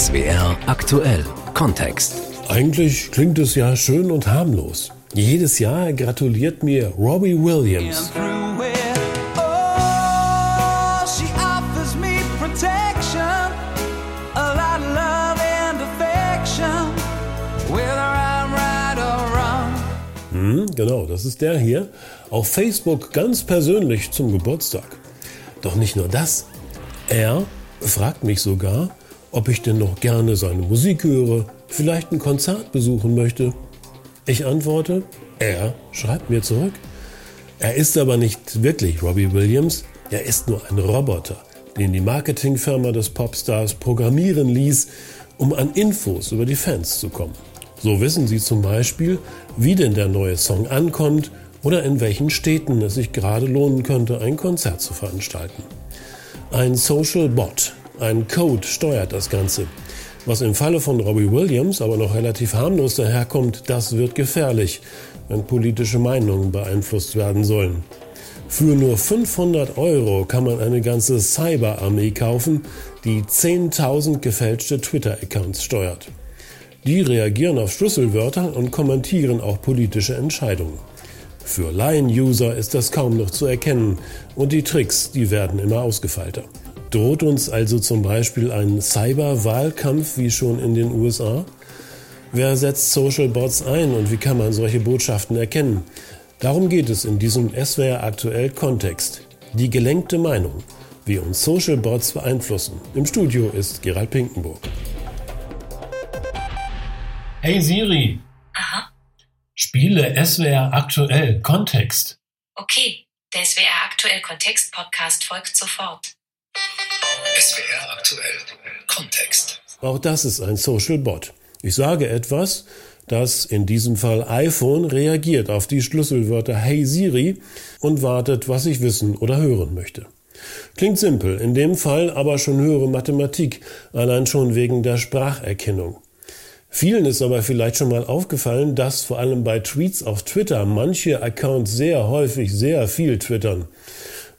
SWR aktuell Kontext. Eigentlich klingt es ja schön und harmlos. Jedes Jahr gratuliert mir Robbie Williams. Hm, genau, das ist der hier. Auf Facebook ganz persönlich zum Geburtstag. Doch nicht nur das. Er fragt mich sogar, ob ich denn noch gerne seine Musik höre, vielleicht ein Konzert besuchen möchte. Ich antworte, er schreibt mir zurück. Er ist aber nicht wirklich Robbie Williams, er ist nur ein Roboter, den die Marketingfirma des Popstars programmieren ließ, um an Infos über die Fans zu kommen. So wissen sie zum Beispiel, wie denn der neue Song ankommt oder in welchen Städten es sich gerade lohnen könnte, ein Konzert zu veranstalten. Ein Social Bot, ein Code steuert das Ganze. Was im Falle von Robbie Williams aber noch relativ harmlos daherkommt, das wird gefährlich, wenn politische Meinungen beeinflusst werden sollen. Für nur 500 Euro kann man eine ganze Cyberarmee kaufen, die 10.000 gefälschte Twitter-Accounts steuert. Die reagieren auf Schlüsselwörter und kommentieren auch politische Entscheidungen. Für Laien-User ist das kaum noch zu erkennen und die Tricks, die werden immer ausgefeilter. Droht uns also zum Beispiel ein Cyber-Wahlkampf wie schon in den USA? Wer setzt Social Bots ein und wie kann man solche Botschaften erkennen? Darum geht es in diesem SWR aktuell Kontext. Die gelenkte Meinung, wie uns Social Bots beeinflussen. Im Studio ist Gerald Pinkenburg. Hey Siri. Aha. Spiele SWR aktuell Kontext. Okay, der SWR aktuell Kontext Podcast folgt sofort. SWR aktuell Kontext. Auch das ist ein Social Bot. Ich sage etwas, das in diesem Fall iPhone reagiert auf die Schlüsselwörter Hey Siri und wartet, was ich wissen oder hören möchte. Klingt simpel, in dem Fall aber schon höhere Mathematik, allein schon wegen der Spracherkennung. Vielen ist aber vielleicht schon mal aufgefallen, dass vor allem bei Tweets auf Twitter manche Accounts sehr häufig sehr viel twittern.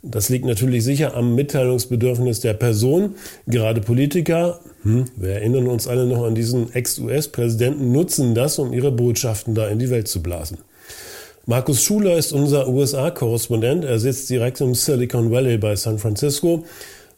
Das liegt natürlich sicher am Mitteilungsbedürfnis der Person. Gerade Politiker, hm, wir erinnern uns alle noch an diesen Ex-US-Präsidenten, nutzen das, um ihre Botschaften da in die Welt zu blasen. Markus Schuler ist unser USA-Korrespondent. Er sitzt direkt im Silicon Valley bei San Francisco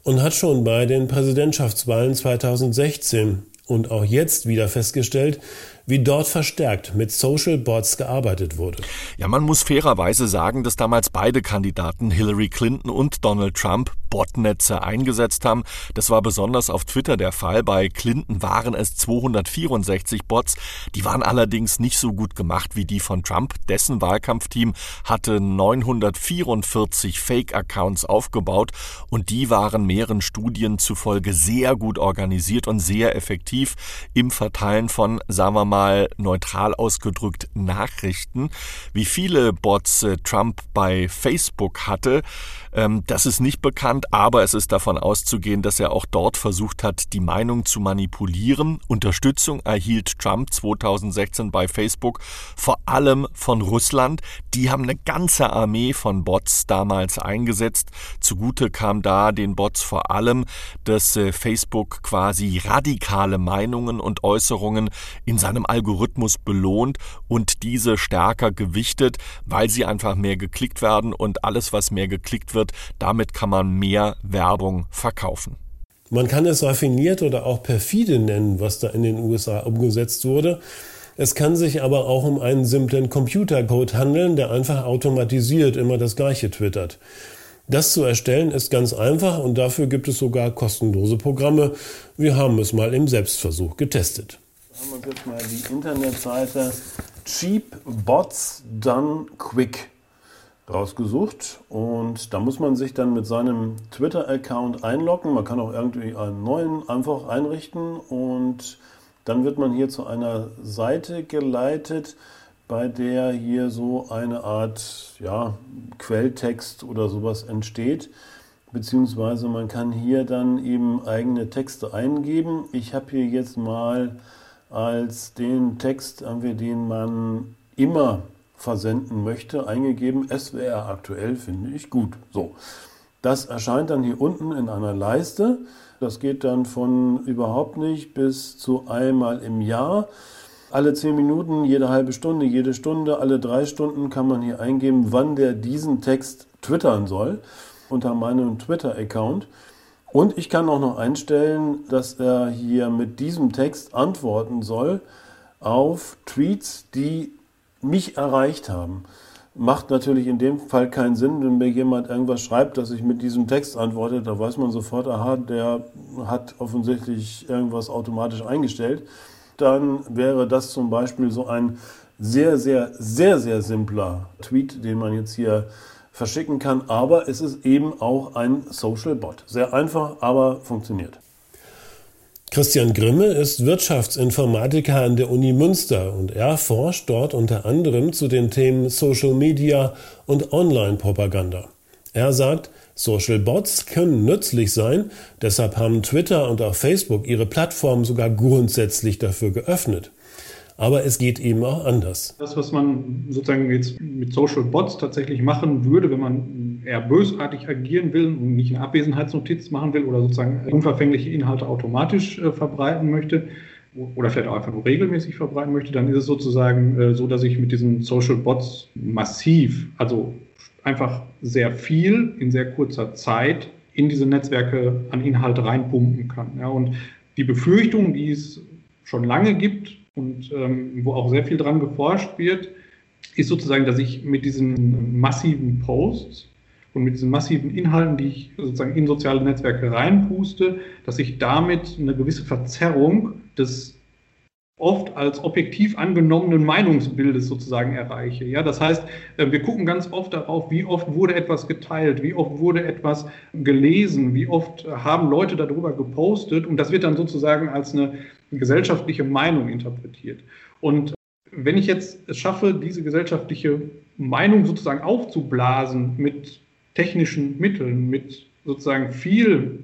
und hat schon bei den Präsidentschaftswahlen 2016 und auch jetzt wieder festgestellt, wie dort verstärkt mit Social Bots gearbeitet wurde. Ja, man muss fairerweise sagen, dass damals beide Kandidaten, Hillary Clinton und Donald Trump, Botnetze eingesetzt haben. Das war besonders auf Twitter der Fall. Bei Clinton waren es 264 Bots. Die waren allerdings nicht so gut gemacht wie die von Trump. Dessen Wahlkampfteam hatte 944 Fake-Accounts aufgebaut und die waren mehreren Studien zufolge sehr gut organisiert und sehr effektiv im Verteilen von, sagen wir mal, neutral ausgedrückt Nachrichten. Wie viele Bots äh, Trump bei Facebook hatte, ähm, das ist nicht bekannt, aber es ist davon auszugehen, dass er auch dort versucht hat, die Meinung zu manipulieren. Unterstützung erhielt Trump 2016 bei Facebook vor allem von Russland. Die haben eine ganze Armee von Bots damals eingesetzt. Zugute kam da den Bots vor allem, dass äh, Facebook quasi radikale Meinungen und Äußerungen in seinem Algorithmus belohnt und diese stärker gewichtet, weil sie einfach mehr geklickt werden und alles, was mehr geklickt wird, wird. Damit kann man mehr Werbung verkaufen. Man kann es raffiniert oder auch perfide nennen, was da in den USA umgesetzt wurde. Es kann sich aber auch um einen simplen Computercode handeln, der einfach automatisiert immer das Gleiche twittert. Das zu erstellen ist ganz einfach und dafür gibt es sogar kostenlose Programme. Wir haben es mal im Selbstversuch getestet. Haben wir jetzt mal die Internetseite Cheap Bots Done Quick rausgesucht und da muss man sich dann mit seinem Twitter-Account einloggen. Man kann auch irgendwie einen neuen einfach einrichten und dann wird man hier zu einer Seite geleitet, bei der hier so eine Art ja, Quelltext oder sowas entsteht. Beziehungsweise man kann hier dann eben eigene Texte eingeben. Ich habe hier jetzt mal als den Text, den man immer versenden möchte, eingegeben, SWR aktuell finde ich gut. So. Das erscheint dann hier unten in einer Leiste. Das geht dann von überhaupt nicht bis zu einmal im Jahr. Alle zehn Minuten, jede halbe Stunde, jede Stunde, alle drei Stunden kann man hier eingeben, wann der diesen Text twittern soll unter meinem Twitter-Account. Und ich kann auch noch einstellen, dass er hier mit diesem Text antworten soll auf Tweets, die mich erreicht haben. Macht natürlich in dem Fall keinen Sinn, wenn mir jemand irgendwas schreibt, dass ich mit diesem Text antworte, da weiß man sofort, aha, der hat offensichtlich irgendwas automatisch eingestellt. Dann wäre das zum Beispiel so ein sehr, sehr, sehr, sehr simpler Tweet, den man jetzt hier verschicken kann. Aber es ist eben auch ein Social Bot. Sehr einfach, aber funktioniert. Christian Grimme ist Wirtschaftsinformatiker an der Uni Münster und er forscht dort unter anderem zu den Themen Social Media und Online-Propaganda. Er sagt, Social Bots können nützlich sein, deshalb haben Twitter und auch Facebook ihre Plattformen sogar grundsätzlich dafür geöffnet. Aber es geht eben auch anders. Das, was man sozusagen jetzt mit Social Bots tatsächlich machen würde, wenn man eher bösartig agieren will und nicht eine Abwesenheitsnotiz machen will oder sozusagen unverfängliche Inhalte automatisch äh, verbreiten möchte, oder vielleicht auch einfach nur regelmäßig verbreiten möchte, dann ist es sozusagen äh, so, dass ich mit diesen Social Bots massiv, also einfach sehr viel in sehr kurzer Zeit in diese Netzwerke an Inhalte reinpumpen kann. Ja, und die Befürchtung, die es schon lange gibt, und ähm, wo auch sehr viel dran geforscht wird, ist sozusagen, dass ich mit diesen massiven Posts und mit diesen massiven Inhalten, die ich sozusagen in soziale Netzwerke reinpuste, dass ich damit eine gewisse Verzerrung des oft als objektiv angenommenen Meinungsbildes sozusagen erreiche. Ja, das heißt, äh, wir gucken ganz oft darauf, wie oft wurde etwas geteilt, wie oft wurde etwas gelesen, wie oft haben Leute darüber gepostet und das wird dann sozusagen als eine gesellschaftliche Meinung interpretiert. Und wenn ich jetzt es schaffe, diese gesellschaftliche Meinung sozusagen aufzublasen mit technischen Mitteln, mit sozusagen viel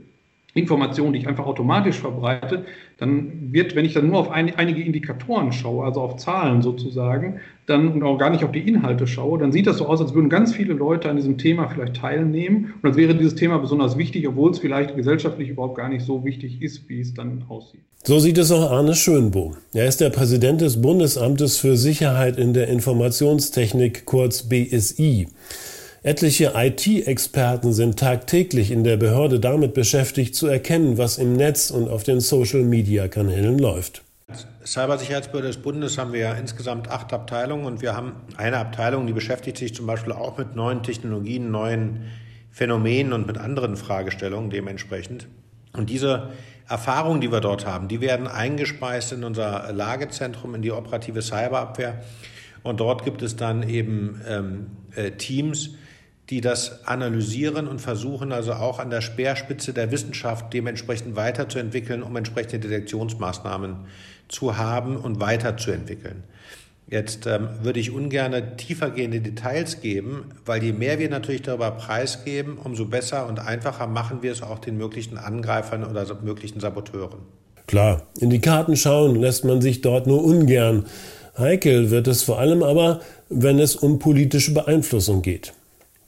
Information, die ich einfach automatisch verbreite, dann wird, wenn ich dann nur auf ein, einige Indikatoren schaue, also auf Zahlen sozusagen, dann und auch gar nicht auf die Inhalte schaue, dann sieht das so aus, als würden ganz viele Leute an diesem Thema vielleicht teilnehmen und als wäre dieses Thema besonders wichtig, obwohl es vielleicht gesellschaftlich überhaupt gar nicht so wichtig ist, wie es dann aussieht. So sieht es auch Arne Schönbohm. Er ist der Präsident des Bundesamtes für Sicherheit in der Informationstechnik, kurz BSI. Etliche IT-Experten sind tagtäglich in der Behörde damit beschäftigt, zu erkennen, was im Netz und auf den Social-Media-Kanälen läuft. Als Cybersicherheitsbehörde des Bundes haben wir ja insgesamt acht Abteilungen und wir haben eine Abteilung, die beschäftigt sich zum Beispiel auch mit neuen Technologien, neuen Phänomenen und mit anderen Fragestellungen dementsprechend. Und diese Erfahrungen, die wir dort haben, die werden eingespeist in unser Lagezentrum, in die operative Cyberabwehr. Und dort gibt es dann eben ähm, äh, Teams, die das analysieren und versuchen also auch an der Speerspitze der Wissenschaft dementsprechend weiterzuentwickeln, um entsprechende Detektionsmaßnahmen zu haben und weiterzuentwickeln. Jetzt ähm, würde ich ungern tiefergehende Details geben, weil je mehr wir natürlich darüber preisgeben, umso besser und einfacher machen wir es auch den möglichen Angreifern oder möglichen Saboteuren. Klar, in die Karten schauen lässt man sich dort nur ungern. Heikel wird es vor allem aber, wenn es um politische Beeinflussung geht.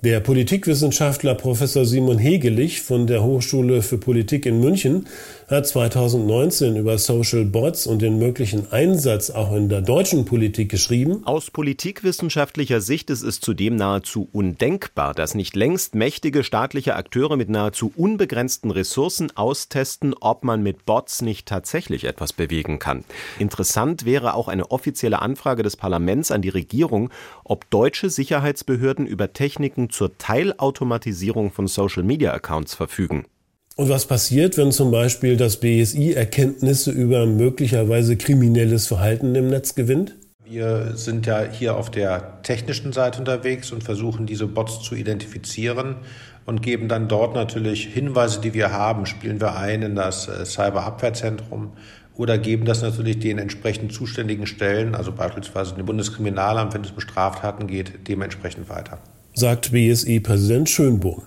Der Politikwissenschaftler Professor Simon Hegelich von der Hochschule für Politik in München hat 2019 über Social Bots und den möglichen Einsatz auch in der deutschen Politik geschrieben. Aus politikwissenschaftlicher Sicht ist es zudem nahezu undenkbar, dass nicht längst mächtige staatliche Akteure mit nahezu unbegrenzten Ressourcen austesten, ob man mit Bots nicht tatsächlich etwas bewegen kann. Interessant wäre auch eine offizielle Anfrage des Parlaments an die Regierung, ob deutsche Sicherheitsbehörden über Techniken zur Teilautomatisierung von Social-Media-Accounts verfügen. Und was passiert, wenn zum Beispiel das BSI Erkenntnisse über möglicherweise kriminelles Verhalten im Netz gewinnt? Wir sind ja hier auf der technischen Seite unterwegs und versuchen diese Bots zu identifizieren und geben dann dort natürlich Hinweise, die wir haben, spielen wir ein in das äh, Cyberabwehrzentrum oder geben das natürlich den entsprechend zuständigen Stellen, also beispielsweise dem Bundeskriminalamt, wenn es um Straftaten geht, dementsprechend weiter. Sagt BSI-Präsident Schönbohm.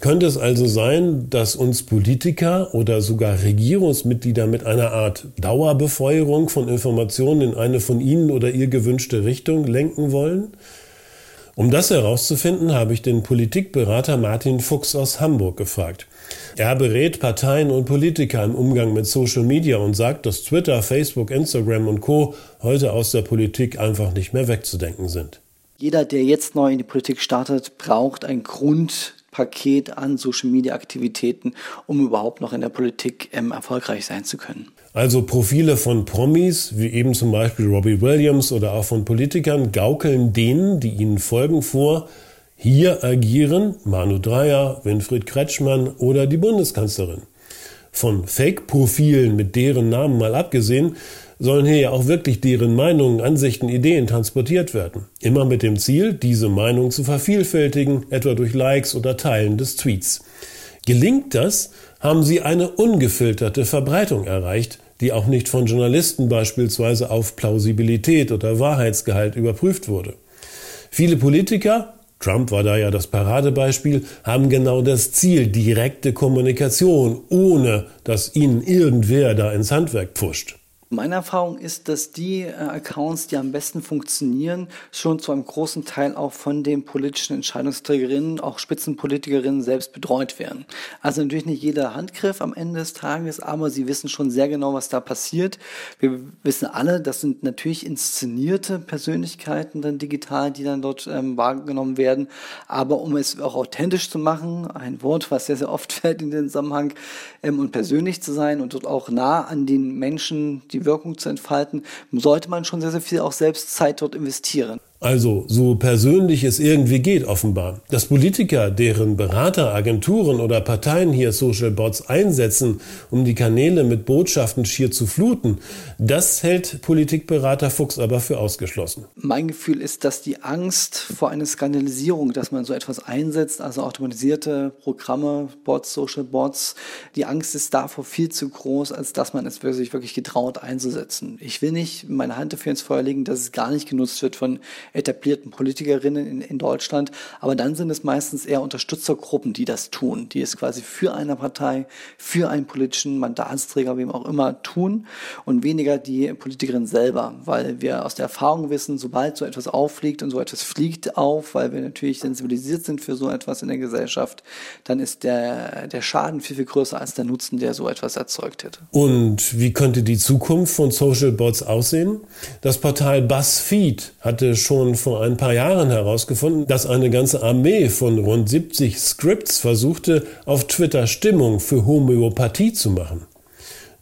Könnte es also sein, dass uns Politiker oder sogar Regierungsmitglieder mit einer Art Dauerbefeuerung von Informationen in eine von ihnen oder ihr gewünschte Richtung lenken wollen? Um das herauszufinden, habe ich den Politikberater Martin Fuchs aus Hamburg gefragt. Er berät Parteien und Politiker im Umgang mit Social Media und sagt, dass Twitter, Facebook, Instagram und Co. heute aus der Politik einfach nicht mehr wegzudenken sind. Jeder, der jetzt neu in die Politik startet, braucht ein Grundpaket an Social Media Aktivitäten, um überhaupt noch in der Politik ähm, erfolgreich sein zu können. Also Profile von Promis, wie eben zum Beispiel Robbie Williams oder auch von Politikern, gaukeln denen, die ihnen folgen, vor, hier agieren Manu Dreyer, Winfried Kretschmann oder die Bundeskanzlerin. Von Fake-Profilen mit deren Namen mal abgesehen, sollen hier ja auch wirklich deren Meinungen, Ansichten, Ideen transportiert werden. Immer mit dem Ziel, diese Meinung zu vervielfältigen, etwa durch Likes oder Teilen des Tweets. Gelingt das, haben sie eine ungefilterte Verbreitung erreicht, die auch nicht von Journalisten beispielsweise auf Plausibilität oder Wahrheitsgehalt überprüft wurde. Viele Politiker, Trump war da ja das Paradebeispiel, haben genau das Ziel, direkte Kommunikation, ohne dass ihnen irgendwer da ins Handwerk pfuscht. Meine Erfahrung ist, dass die äh, Accounts, die am besten funktionieren, schon zu einem großen Teil auch von den politischen Entscheidungsträgerinnen, auch Spitzenpolitikerinnen selbst betreut werden. Also natürlich nicht jeder Handgriff am Ende des Tages, aber sie wissen schon sehr genau, was da passiert. Wir wissen alle, das sind natürlich inszenierte Persönlichkeiten dann digital, die dann dort ähm, wahrgenommen werden. Aber um es auch authentisch zu machen, ein Wort, was sehr, sehr oft fällt in den Zusammenhang, ähm, und persönlich zu sein und dort auch nah an den Menschen, die Wirkung zu entfalten, sollte man schon sehr, sehr viel auch selbst Zeit dort investieren. Also so persönlich es irgendwie geht offenbar. Dass Politiker, deren Berater, Agenturen oder Parteien hier Social Bots einsetzen, um die Kanäle mit Botschaften schier zu fluten, das hält Politikberater Fuchs aber für ausgeschlossen. Mein Gefühl ist, dass die Angst vor einer Skandalisierung, dass man so etwas einsetzt, also automatisierte Programme, Bots, Social Bots, die Angst ist davor viel zu groß, als dass man es sich wirklich getraut einzusetzen. Ich will nicht meine Hand dafür ins Feuer legen, dass es gar nicht genutzt wird von etablierten Politikerinnen in, in Deutschland. Aber dann sind es meistens eher Unterstützergruppen, die das tun, die es quasi für eine Partei, für einen politischen Mandatsträger, wem auch immer, tun und weniger die Politikerin selber, weil wir aus der Erfahrung wissen, sobald so etwas auffliegt und so etwas fliegt auf, weil wir natürlich sensibilisiert sind für so etwas in der Gesellschaft, dann ist der, der Schaden viel, viel größer als der Nutzen, der so etwas erzeugt hätte. Und wie könnte die Zukunft von Social Bots aussehen? Das Portal BuzzFeed hatte schon schon vor ein paar Jahren herausgefunden, dass eine ganze Armee von rund 70 Scripts versuchte, auf Twitter Stimmung für Homöopathie zu machen.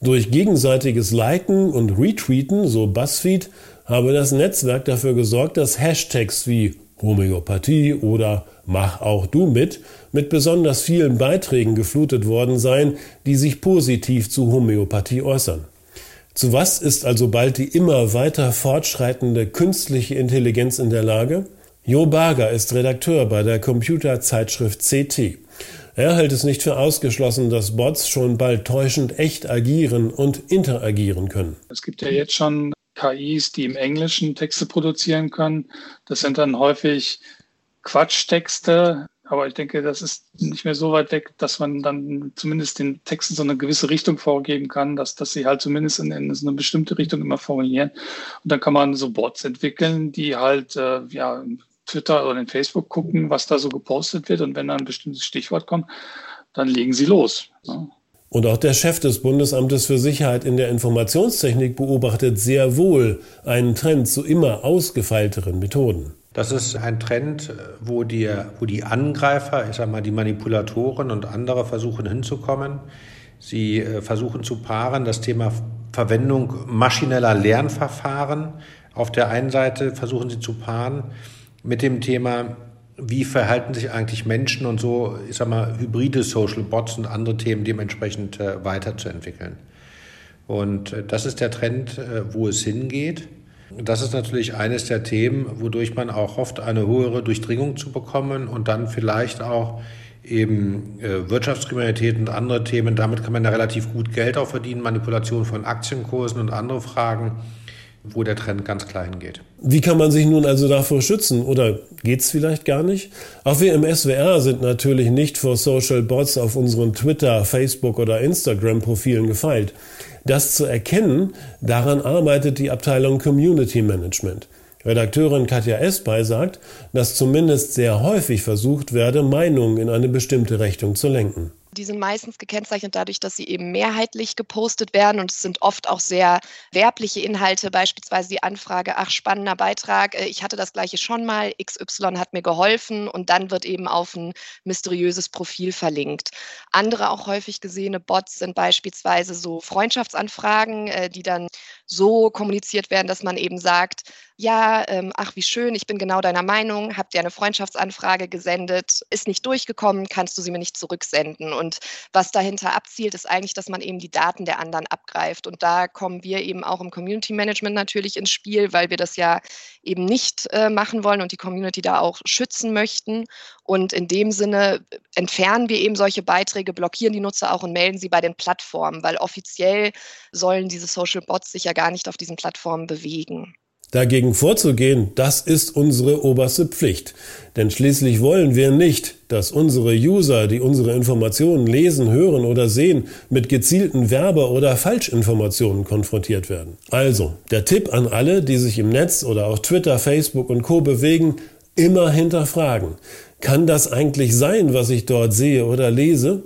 Durch gegenseitiges Liken und Retweeten, so BuzzFeed, habe das Netzwerk dafür gesorgt, dass Hashtags wie Homöopathie oder Mach auch du mit mit besonders vielen Beiträgen geflutet worden seien, die sich positiv zu Homöopathie äußern. Zu was ist also bald die immer weiter fortschreitende künstliche Intelligenz in der Lage? Jo Barger ist Redakteur bei der Computerzeitschrift CT. Er hält es nicht für ausgeschlossen, dass Bots schon bald täuschend echt agieren und interagieren können. Es gibt ja jetzt schon KIs, die im Englischen Texte produzieren können. Das sind dann häufig Quatschtexte, aber ich denke, das ist nicht mehr so weit weg, dass man dann zumindest den Texten so eine gewisse Richtung vorgeben kann, dass, dass sie halt zumindest in, in so eine bestimmte Richtung immer formulieren. Und dann kann man so Bots entwickeln, die halt äh, ja, Twitter oder in Facebook gucken, was da so gepostet wird. Und wenn da ein bestimmtes Stichwort kommt, dann legen sie los. Ne? Und auch der Chef des Bundesamtes für Sicherheit in der Informationstechnik beobachtet sehr wohl einen Trend zu immer ausgefeilteren Methoden. Das ist ein Trend, wo die, wo die Angreifer, ich sag mal, die Manipulatoren und andere versuchen hinzukommen. Sie äh, versuchen zu paaren das Thema Verwendung maschineller Lernverfahren. Auf der einen Seite versuchen sie zu paaren mit dem Thema, wie verhalten sich eigentlich Menschen und so, ich sag mal, hybride Social Bots und andere Themen dementsprechend äh, weiterzuentwickeln. Und äh, das ist der Trend, wo es hingeht. Das ist natürlich eines der Themen, wodurch man auch hofft, eine höhere Durchdringung zu bekommen und dann vielleicht auch eben äh, Wirtschaftskriminalität und andere Themen. Damit kann man ja relativ gut Geld auch verdienen, Manipulation von Aktienkursen und andere Fragen, wo der Trend ganz klar hingeht. Wie kann man sich nun also davor schützen? Oder geht es vielleicht gar nicht? Auch wir im SWR sind natürlich nicht vor Social Bots auf unseren Twitter, Facebook oder Instagram-Profilen gefeilt. Das zu erkennen, daran arbeitet die Abteilung Community Management. Redakteurin Katja Espay sagt, dass zumindest sehr häufig versucht werde, Meinungen in eine bestimmte Richtung zu lenken. Die sind meistens gekennzeichnet dadurch, dass sie eben mehrheitlich gepostet werden und es sind oft auch sehr werbliche Inhalte, beispielsweise die Anfrage, ach, spannender Beitrag, äh, ich hatte das gleiche schon mal, XY hat mir geholfen und dann wird eben auf ein mysteriöses Profil verlinkt. Andere auch häufig gesehene Bots sind beispielsweise so Freundschaftsanfragen, äh, die dann so kommuniziert werden, dass man eben sagt, ja, ähm, ach wie schön, ich bin genau deiner Meinung, habt dir eine Freundschaftsanfrage gesendet, ist nicht durchgekommen, kannst du sie mir nicht zurücksenden. Und was dahinter abzielt, ist eigentlich, dass man eben die Daten der anderen abgreift. Und da kommen wir eben auch im Community Management natürlich ins Spiel, weil wir das ja eben nicht äh, machen wollen und die Community da auch schützen möchten. Und in dem Sinne entfernen wir eben solche Beiträge, blockieren die Nutzer auch und melden sie bei den Plattformen, weil offiziell sollen diese Social Bots sich ja gar nicht auf diesen Plattformen bewegen. Dagegen vorzugehen, das ist unsere oberste Pflicht. Denn schließlich wollen wir nicht, dass unsere User, die unsere Informationen lesen, hören oder sehen, mit gezielten Werbe- oder Falschinformationen konfrontiert werden. Also, der Tipp an alle, die sich im Netz oder auf Twitter, Facebook und Co bewegen, immer hinterfragen. Kann das eigentlich sein, was ich dort sehe oder lese?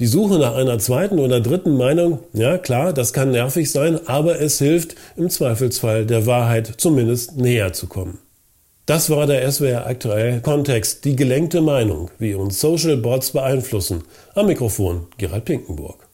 Die Suche nach einer zweiten oder dritten Meinung, ja klar, das kann nervig sein, aber es hilft im Zweifelsfall der Wahrheit zumindest näher zu kommen. Das war der SWR aktuell Kontext, die gelenkte Meinung, wie uns Social Bots beeinflussen. Am Mikrofon Gerald Pinkenburg.